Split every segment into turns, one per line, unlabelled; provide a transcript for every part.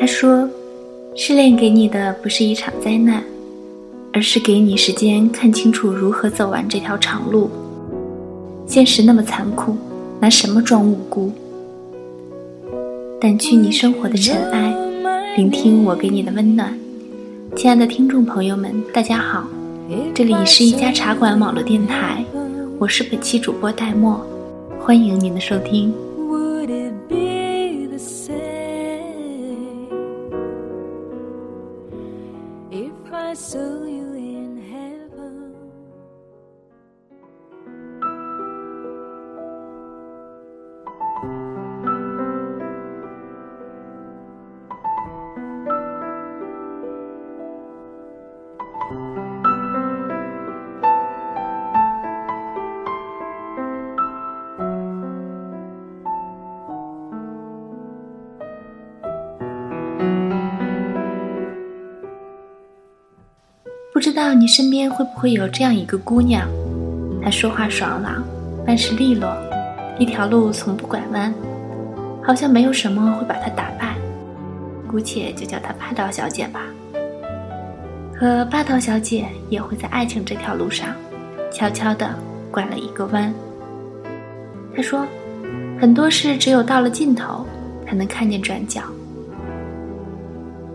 他说：“失恋给你的不是一场灾难，而是给你时间看清楚如何走完这条长路。现实那么残酷，拿什么装无辜？掸去你生活的尘埃，聆听我给你的温暖。亲爱的听众朋友们，大家好，这里是一家茶馆网络电台，我是本期主播戴墨，欢迎您的收听。”
So
不知道你身边会不会有这样一个姑娘，她说话爽朗，办事利落，一条路从不拐弯，好像没有什么会把她打败，姑且就叫她霸道小姐吧。可霸道小姐也会在爱情这条路上，悄悄地拐了一个弯。她说，很多事只有到了尽头，才能看见转角。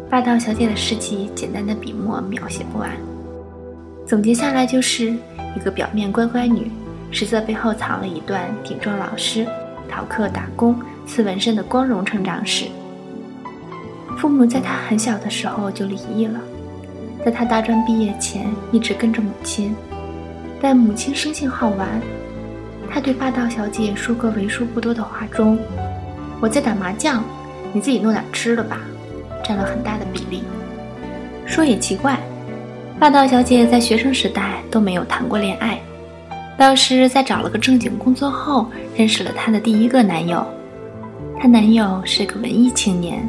霸道小姐的事迹，简单的笔墨描写不完。总结下来就是一个表面乖乖女，实则背后藏了一段顶撞老师、逃课打工、刺纹身的光荣成长史。父母在她很小的时候就离异了，在她大专毕业前一直跟着母亲，但母亲生性好玩。她对霸道小姐说过为数不多的话中，“我在打麻将，你自己弄点吃的吧”，占了很大的比例。说也奇怪。霸道小姐在学生时代都没有谈过恋爱，倒是在找了个正经工作后，认识了她的第一个男友。她男友是个文艺青年，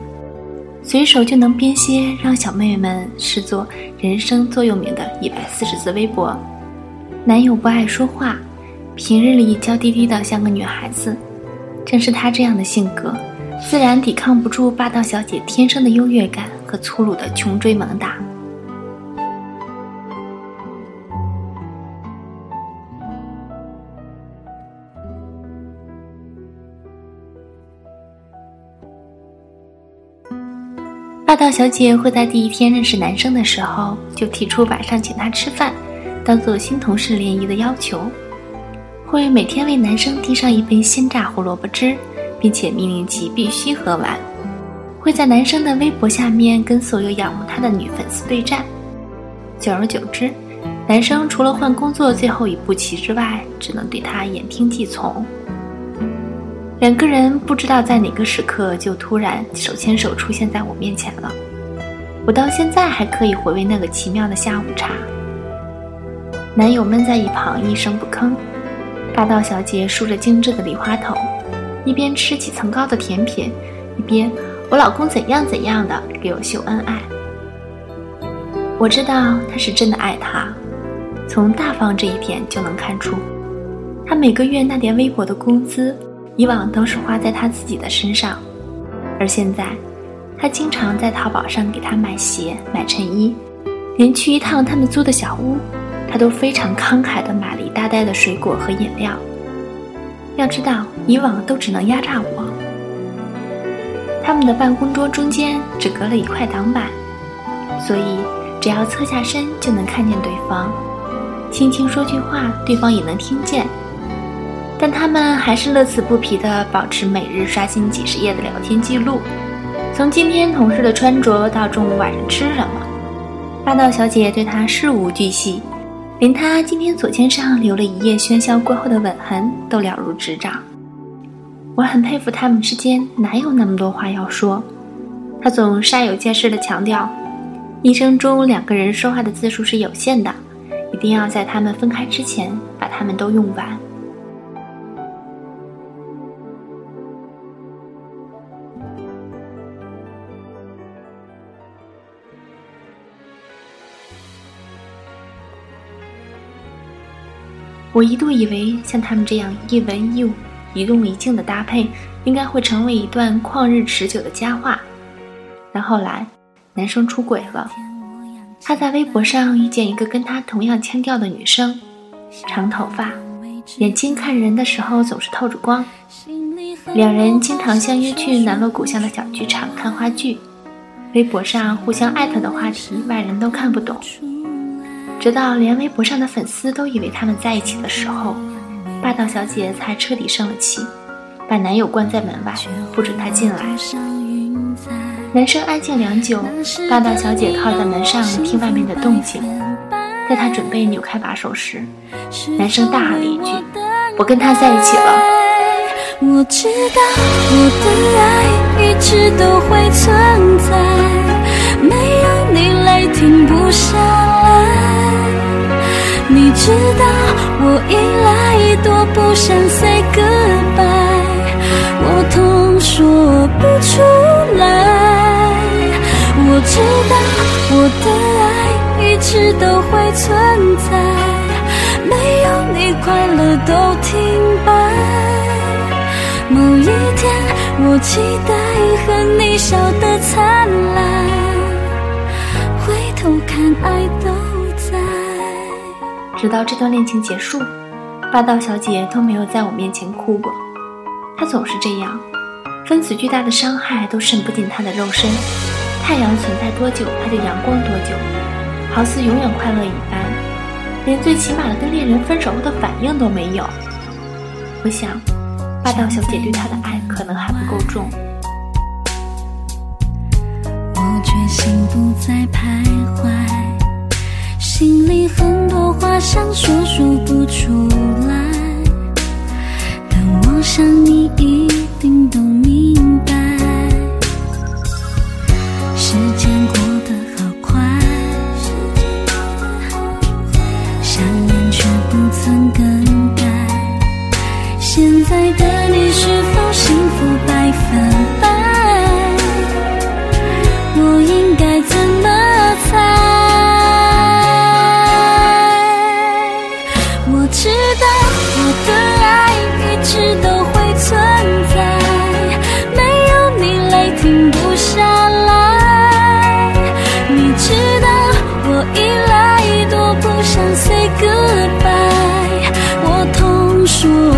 随手就能编些让小妹妹们视作人生座右铭的一百四十字微博。男友不爱说话，平日里娇滴滴的像个女孩子。正是他这样的性格，自然抵抗不住霸道小姐天生的优越感和粗鲁的穷追猛打。霸道小姐会在第一天认识男生的时候就提出晚上请他吃饭，当做新同事联谊的要求；会每天为男生递上一杯鲜榨胡萝卜汁，并且命令其必须喝完；会在男生的微博下面跟所有仰慕他的女粉丝对战。久而久之，男生除了换工作最后一步棋之外，只能对他言听计从。两个人不知道在哪个时刻就突然手牵手出现在我面前了，我到现在还可以回味那个奇妙的下午茶。男友闷在一旁一声不吭，霸道小姐梳着精致的梨花头，一边吃几层高的甜品，一边我老公怎样怎样的给我秀恩爱。我知道他是真的爱她，从大方这一点就能看出，他每个月那点微薄的工资。以往都是花在他自己的身上，而现在，他经常在淘宝上给他买鞋、买衬衣，连去一趟他们租的小屋，他都非常慷慨地买了一大袋的水果和饮料。要知道，以往都只能压榨我。他们的办公桌中间只隔了一块挡板，所以只要侧下身就能看见对方，轻轻说句话，对方也能听见。但他们还是乐此不疲地保持每日刷新几十页的聊天记录，从今天同事的穿着到中午晚上吃什么，霸道小姐对他事无巨细，连他今天左肩上留了一夜喧嚣过后的吻痕都了如指掌。我很佩服他们之间哪有那么多话要说，他总煞有介事地强调，一生中两个人说话的字数是有限的，一定要在他们分开之前把他们都用完。我一度以为像他们这样一文一武、一动一静的搭配，应该会成为一段旷日持久的佳话。但后来，男生出轨了。他在微博上遇见一个跟他同样腔调的女生，长头发，眼睛看人的时候总是透着光。两人经常相约去南锣鼓巷的小剧场看话剧。微博上互相艾特的话题，外人都看不懂。直到连微博上的粉丝都以为他们在一起的时候，霸道小姐才彻底生了气，把男友关在门外，不准他进来。男生安静良久，霸道小姐靠在门上听外面的动静。在她准备扭开把手时，男生大喊了一句：“我跟他在一起了。”
我知道我的爱一直都会存在，没有你来停不下。知道我依赖多不想 say goodbye，我痛说不出来。我知道我的爱一直都会存在，没有你快乐都停摆。某一天，我期待和你笑得灿烂，回头看爱都。
直到这段恋情结束，霸道小姐都没有在我面前哭过。她总是这样，分子巨大的伤害都渗不进她的肉身。太阳存在多久，它就阳光多久，好似永远快乐一般，连最起码的跟恋人分手后的反应都没有。我想，霸道小姐对他的爱可能还不够重。
我决心不再徘徊，心里很多话想说说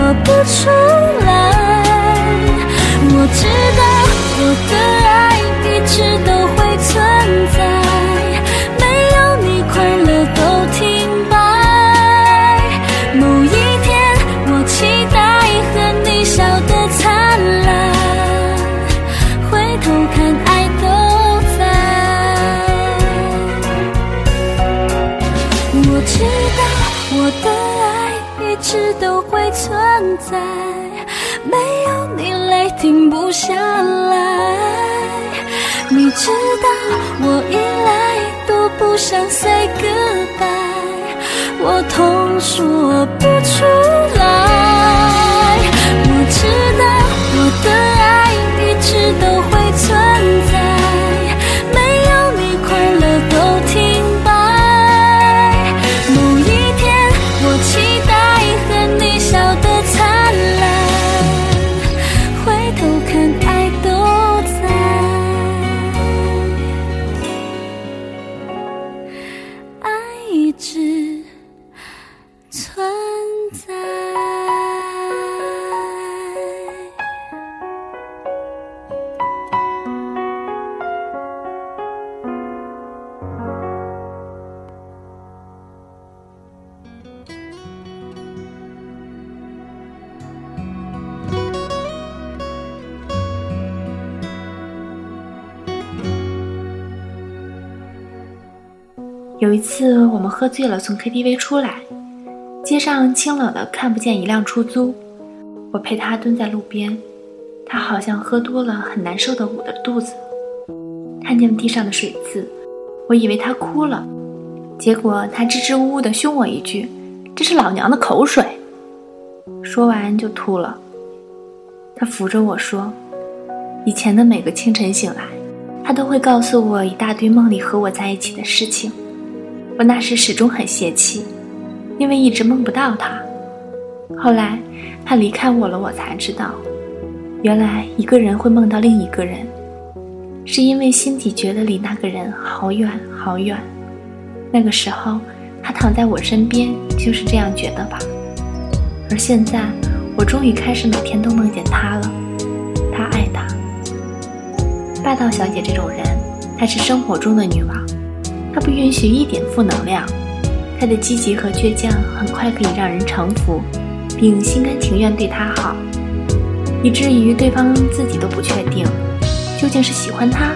说不出来我知道我的爱一直都会存在没有你快乐都停摆某一天我期待和你笑的灿烂回头看爱都在我知道我的爱一直都存在，没
有你泪停不下来。你知道我一
来都不想 say goodbye，我痛说不出来。
有一次，我们喝醉了，从 KTV 出来，街上清冷的，看不见一辆出租。我陪他蹲在路边，他好像喝多了，很难受的捂着肚子。看见地上的水渍，我以为他哭了，结果他支支吾吾的凶我一句：“这是老娘的口水。”说完就吐了。他扶着我说：“以前的每个清晨醒来，他都会告诉我一大堆梦里和我在一起的事情。”我那时始终很泄气，因为一直梦不到他。后来他离开我了，我才知道，原来一个人会梦到另一个人。是因为心底觉得离那个人好远好远。那个时候，他躺在我身边，就是这样觉得吧。而现在，我终于开始每天都梦见他了。他爱他。霸道小姐这种人，她是生活中的女王，他不允许一点负能量。他的积极和倔强很快可以让人臣服，并心甘情愿对他好，以至于对方自己都不确定，究竟是喜欢他，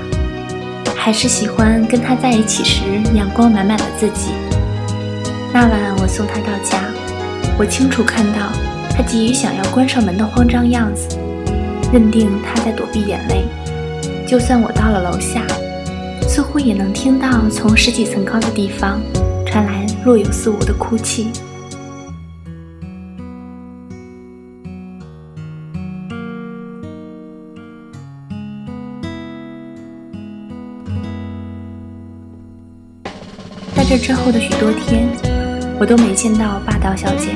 还是喜欢跟他在一起时阳光满满的自己。那晚我送他到家，我清楚看到他急于想要关上门的慌张样子，认定他在躲避眼泪。就算我到了楼下，似乎也能听到从十几层高的地方传来若有似无的哭泣。在这之后的许多天，我都没见到霸道小姐。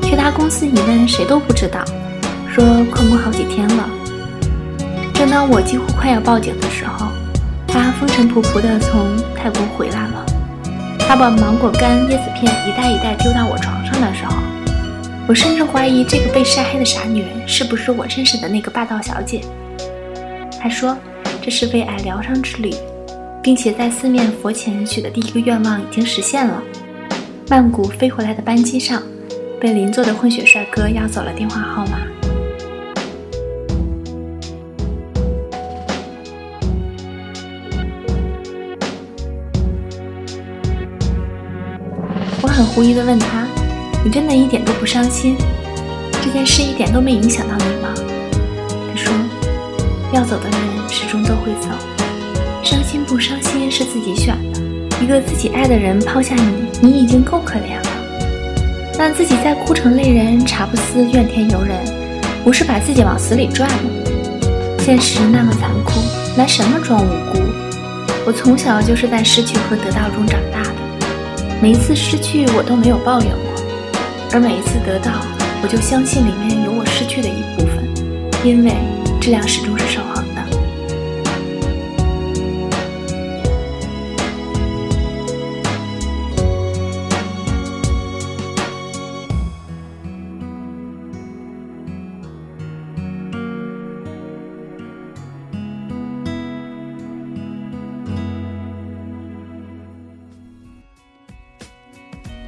去她公司一问，谁都不知道，说旷工好几天了。正当我几乎快要报警的时候，他风尘仆仆地从泰国回来了。他把芒果干、椰子片一袋一袋丢到我床上的时候，我甚至怀疑这个被晒黑的傻女人是不是我认识的那个霸道小姐。他说这是为爱疗伤之旅，并且在四面佛前许的第一个愿望已经实现了。曼谷飞回来的班机上，被邻座的混血帅哥要走了电话号码。很狐疑地问他：“你真的一点都不伤心？这件事一点都没影响到你吗？”他说：“要走的人始终都会走，伤心不伤心是自己选的。一个自己爱的人抛下你，你已经够可怜了。让自己再哭成泪人，茶不思怨天尤人，不是把自己往死里拽吗？现实那么残酷，拿什么装无辜？我从小就是在失去和得到中长大的。”每一次失去，我都没有抱怨过；而每一次得到，我就相信里面有我失去的一部分，因为质量始终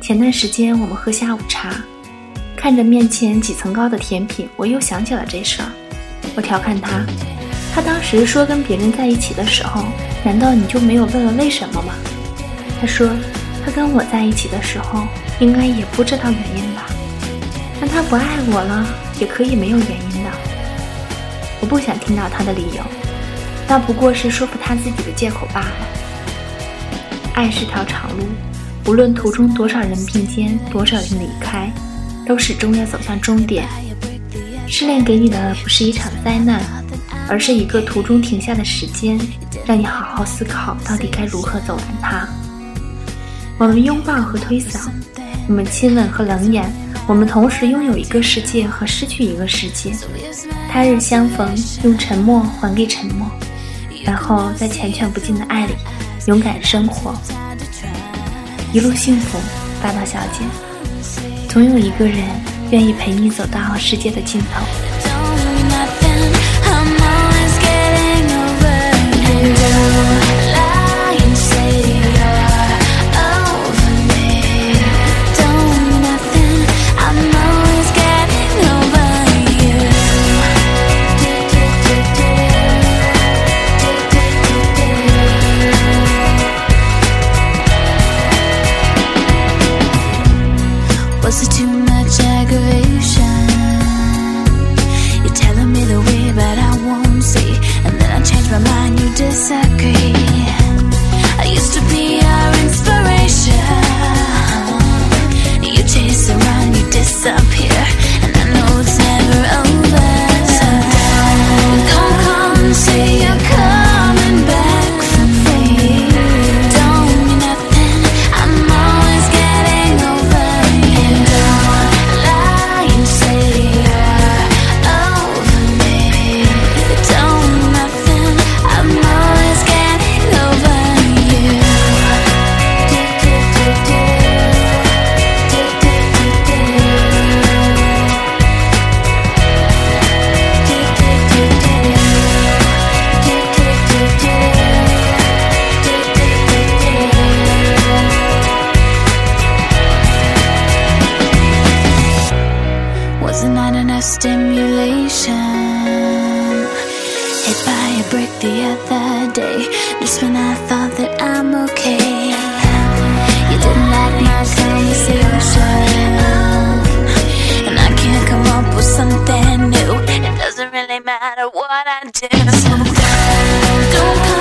前段时间我们喝下午茶，看着面前几层高的甜品，我又想起了这事儿。我调侃他：“他当时说跟别人在一起的时候，难道你就没有问问为什么吗？”他说：“他跟我在一起的时候，应该也不知道原因吧。但他不爱我了，也可以没有原因的。”我不想听到他的理由，那不过是说服他自己的借口罢了。爱是条长路。无论途中多少人并肩，多少人离开，都始终要走向终点。失恋给你的不是一场灾难，而是一个途中停下的时间，让你好好思考到底该如何走完它。我们拥抱和推搡，我们亲吻和冷眼，我们同时拥有一个世界和失去一个世界。他日相逢，用沉默还给沉默，然后在缱绻不尽的爱里，勇敢生活。一路幸福，霸道小姐，总有一个人愿意陪你走到世界的尽头。of stimulation.
Hit by a brick the other day, just when I thought that I'm okay. You didn't like my conversation, and I can't come up with something new. It doesn't really matter what I do. So don't come